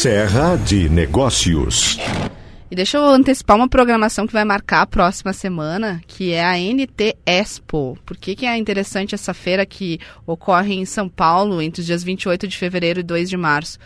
Serra de Negócios. E deixa eu antecipar uma programação que vai marcar a próxima semana, que é a NT Expo. Por que, que é interessante essa feira que ocorre em São Paulo entre os dias 28 de fevereiro e 2 de março?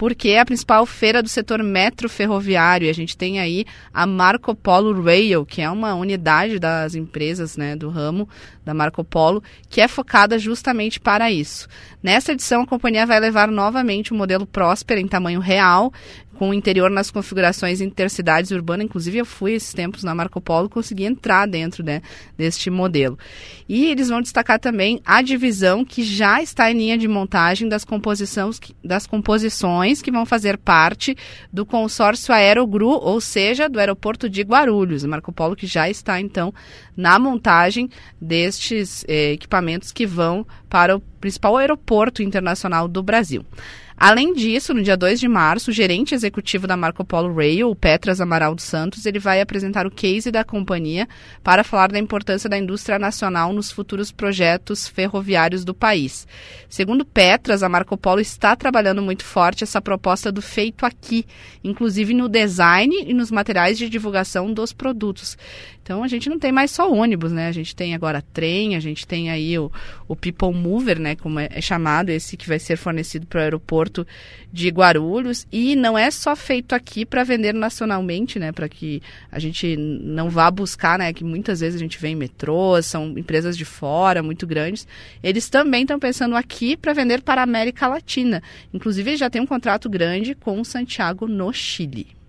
Porque é a principal feira do setor metro ferroviário. E a gente tem aí a Marco Polo Rail, que é uma unidade das empresas né, do ramo da Marco Polo, que é focada justamente para isso. Nessa edição, a companhia vai levar novamente o modelo Próspera em tamanho real, com o interior nas configurações intercidades urbanas. Inclusive, eu fui esses tempos na Marco Polo e consegui entrar dentro né, deste modelo. E eles vão destacar também a divisão que já está em linha de montagem das, composições, das composições que vão fazer parte do consórcio Aerogru, ou seja, do aeroporto de Guarulhos. Marco Polo que já está, então, na montagem destes eh, equipamentos que vão para o principal aeroporto internacional do Brasil. Além disso, no dia 2 de março, o gerente executivo da Marco Polo Rail, Petras Amaral dos Santos, ele vai apresentar o case da companhia para falar da importância da indústria nacional nos futuros projetos ferroviários do país. Segundo Petras, a Marco Polo está trabalhando muito forte essa proposta do feito aqui, inclusive no design e nos materiais de divulgação dos produtos. Então a gente não tem mais só ônibus, né? A gente tem agora trem, a gente tem aí o, o People Mover, né? Como é, é chamado, esse que vai ser fornecido para o aeroporto de Guarulhos. E não é só feito aqui para vender nacionalmente, né? Para que a gente não vá buscar, né? Que muitas vezes a gente vê em metrô, são empresas de fora, muito grandes. Eles também estão pensando aqui para vender para a América Latina. Inclusive, já tem um contrato grande com Santiago no Chile.